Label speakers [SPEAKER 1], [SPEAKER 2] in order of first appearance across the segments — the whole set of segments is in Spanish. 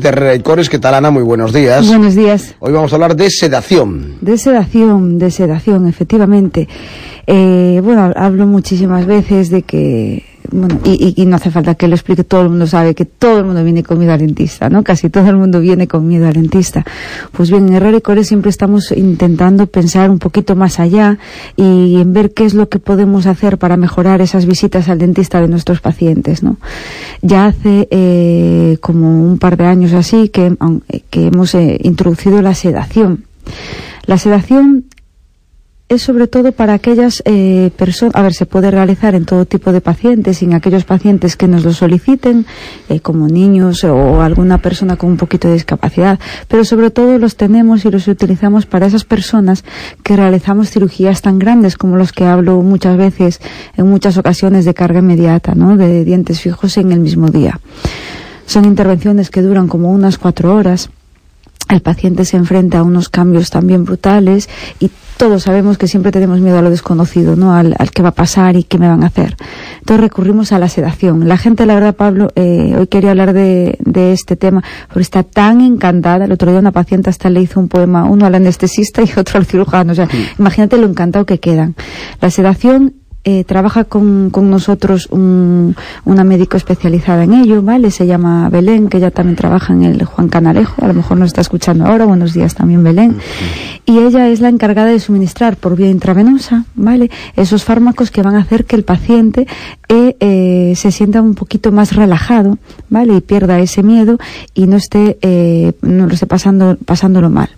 [SPEAKER 1] de Herrera Cores, ¿qué tal Ana? Muy buenos días.
[SPEAKER 2] Buenos días.
[SPEAKER 1] Hoy vamos a hablar de sedación.
[SPEAKER 2] De sedación, de sedación, efectivamente. Eh, bueno, hablo muchísimas veces de que bueno, y, no hace falta que lo explique, todo el mundo sabe que todo el mundo viene con miedo al dentista, ¿no? Casi todo el mundo viene con miedo al dentista. Pues bien, en Error y Core siempre estamos intentando pensar un poquito más allá y en ver qué es lo que podemos hacer para mejorar esas visitas al dentista de nuestros pacientes, ¿no? Ya hace eh, como un par de años así que, que hemos eh, introducido la sedación. La sedación es sobre todo para aquellas eh, personas, a ver, se puede realizar en todo tipo de pacientes, en aquellos pacientes que nos lo soliciten, eh, como niños o alguna persona con un poquito de discapacidad, pero sobre todo los tenemos y los utilizamos para esas personas que realizamos cirugías tan grandes como los que hablo muchas veces, en muchas ocasiones de carga inmediata, ¿no? De dientes fijos en el mismo día. Son intervenciones que duran como unas cuatro horas el paciente se enfrenta a unos cambios también brutales y todos sabemos que siempre tenemos miedo a lo desconocido, ¿no? Al, al qué va a pasar y qué me van a hacer. Entonces recurrimos a la sedación. La gente, la verdad, Pablo, eh, hoy quería hablar de, de, este tema porque está tan encantada. El otro día una paciente hasta le hizo un poema, uno al anestesista y otro al cirujano. O sea, imagínate lo encantado que quedan. La sedación eh, trabaja con, con nosotros un, una médico especializada en ello, ¿vale? Se llama Belén, que ella también trabaja en el Juan Canalejo, a lo mejor nos está escuchando ahora, buenos días también Belén. Y ella es la encargada de suministrar por vía intravenosa, ¿vale? Esos fármacos que van a hacer que el paciente eh, eh, se sienta un poquito más relajado, ¿vale? Y pierda ese miedo y no esté, eh, no lo esté pasando, pasándolo mal.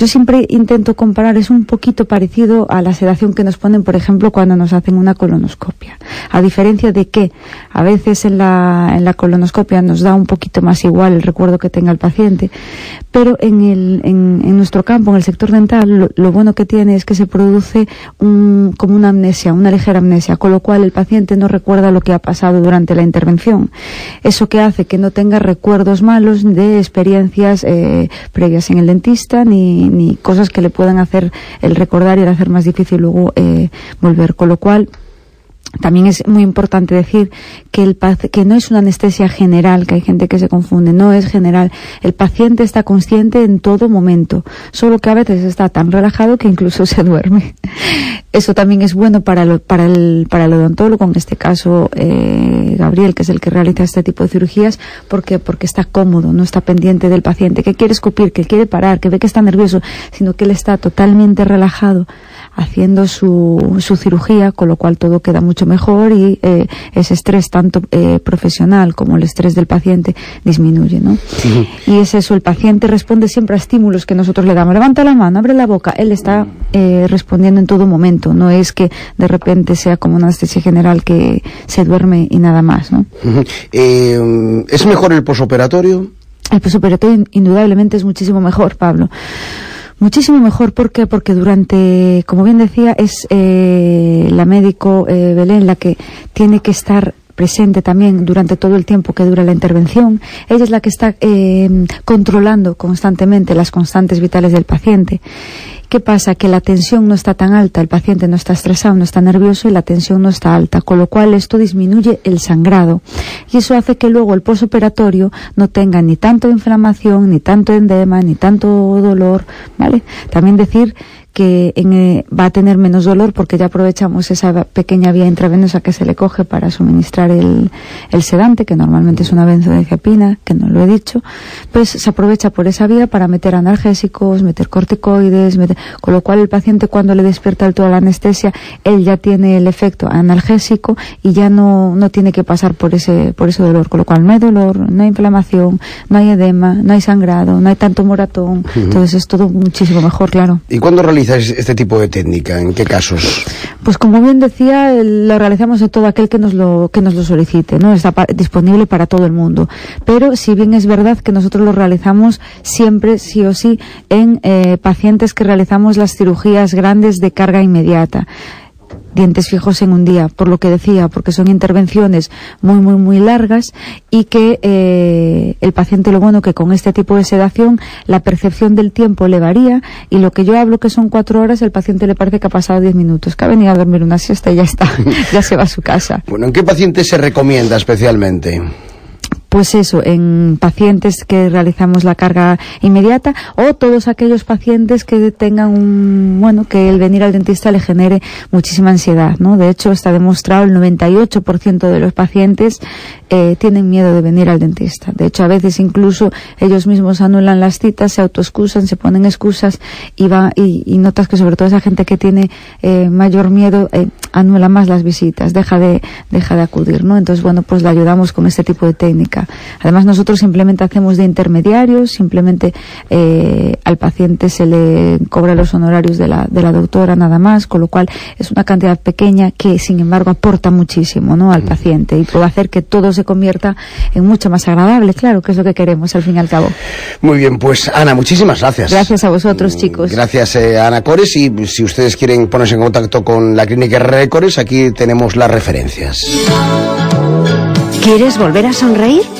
[SPEAKER 2] Yo siempre intento comparar, es un poquito parecido a la sedación que nos ponen, por ejemplo, cuando nos hacen una colonoscopia. A diferencia de que a veces en la, en la colonoscopia nos da un poquito más igual el recuerdo que tenga el paciente, pero en, el, en, nuestro campo, en el sector dental, lo, bueno que tiene es que se produce un, como una amnesia, una ligera amnesia, con lo cual el paciente no recuerda lo que ha pasado durante la intervención. Eso que hace que no tenga recuerdos malos de experiencias eh, previas en el dentista ni ni, cosas que le puedan hacer el recordar y el hacer más difícil luego eh, volver. Con lo cual, también es muy importante decir que, el, que no es una anestesia general, que hay gente que se confunde, no es general. El paciente está consciente en todo momento, solo que a veces está tan relajado que incluso se duerme. Eso también es bueno para, para, el, para el odontólogo, en este caso eh, Gabriel, que es el que realiza este tipo de cirugías, porque, porque está cómodo, no está pendiente del paciente, que quiere escupir, que quiere parar, que ve que está nervioso, sino que él está totalmente relajado haciendo su, su cirugía, con lo cual todo queda mucho mejor y eh, ese estrés tanto eh, profesional como el estrés del paciente disminuye, ¿no? Y es eso, el paciente responde siempre a estímulos que nosotros le damos. Levanta la mano, abre la boca, él está eh, respondiendo en todo momento, no es que de repente sea como una anestesia general que se duerme y nada más, ¿no?
[SPEAKER 1] ¿Es mejor el posoperatorio?
[SPEAKER 2] El posoperatorio indudablemente es muchísimo mejor, Pablo. Muchísimo mejor, ¿por qué? Porque durante, como bien decía, es eh, la médico eh, Belén la que tiene que estar presente también durante todo el tiempo que dura la intervención. Ella es la que está eh, controlando constantemente las constantes vitales del paciente. ¿Qué pasa? Que la tensión no está tan alta, el paciente no está estresado, no está nervioso y la tensión no está alta, con lo cual esto disminuye el sangrado. Y eso hace que luego el posoperatorio no tenga ni tanto inflamación, ni tanto endema, ni tanto dolor, ¿vale? También decir que eh, va a tener menos dolor porque ya aprovechamos esa pequeña vía intravenosa que se le coge para suministrar el, el sedante, que normalmente es una benzodiazepina, que no lo he dicho, pues se aprovecha por esa vía para meter analgésicos, meter corticoides, con lo cual el paciente cuando le despierta el toda la anestesia, él ya tiene el efecto analgésico y ya no, no tiene que pasar por ese, por ese dolor, con lo cual no hay dolor, no hay inflamación, no hay edema, no hay sangrado, no hay tanto moratón, entonces es todo muchísimo mejor, claro.
[SPEAKER 1] ¿Y cuándo este tipo de técnica? ¿En qué casos?
[SPEAKER 2] Pues como bien decía, lo realizamos de todo aquel que nos lo, que nos lo solicite, ¿no? Está disponible para todo el mundo. Pero si bien es verdad que nosotros lo realizamos siempre, sí o sí, en eh, pacientes que realizamos las cirugías grandes de carga inmediata dientes fijos en un día, por lo que decía, porque son intervenciones muy, muy, muy largas y que eh, el paciente, lo bueno que con este tipo de sedación, la percepción del tiempo le varía y lo que yo hablo que son cuatro horas, el paciente le parece que ha pasado diez minutos, que ha venido a dormir una siesta y ya está, ya se va a su casa.
[SPEAKER 1] Bueno, ¿en qué paciente se recomienda especialmente?
[SPEAKER 2] Pues eso, en pacientes que realizamos la carga inmediata o todos aquellos pacientes que tengan un, bueno, que el venir al dentista le genere muchísima ansiedad, ¿no? De hecho, está demostrado el 98% de los pacientes eh, tienen miedo de venir al dentista. De hecho, a veces incluso ellos mismos anulan las citas, se autoexcusan, se ponen excusas y, va, y, notas que sobre todo esa gente que tiene eh, mayor miedo eh, anula más las visitas, deja de, deja de acudir, ¿no? Entonces, bueno, pues le ayudamos con este tipo de Además, nosotros simplemente hacemos de intermediarios, simplemente eh, al paciente se le cobra los honorarios de la, de la doctora nada más, con lo cual es una cantidad pequeña que, sin embargo, aporta muchísimo, ¿no? Al paciente y puede hacer que todo se convierta en mucho más agradable, claro, que es lo que queremos al fin y al cabo.
[SPEAKER 1] Muy bien, pues Ana, muchísimas gracias.
[SPEAKER 2] Gracias a vosotros, chicos.
[SPEAKER 1] Gracias eh, Ana Cores y si ustedes quieren ponerse en contacto con la clínica Herrera de Cores, aquí tenemos las referencias.
[SPEAKER 3] ¿Quieres volver a sonreír?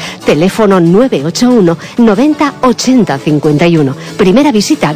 [SPEAKER 3] teléfono 981 90 80 51. Primera visita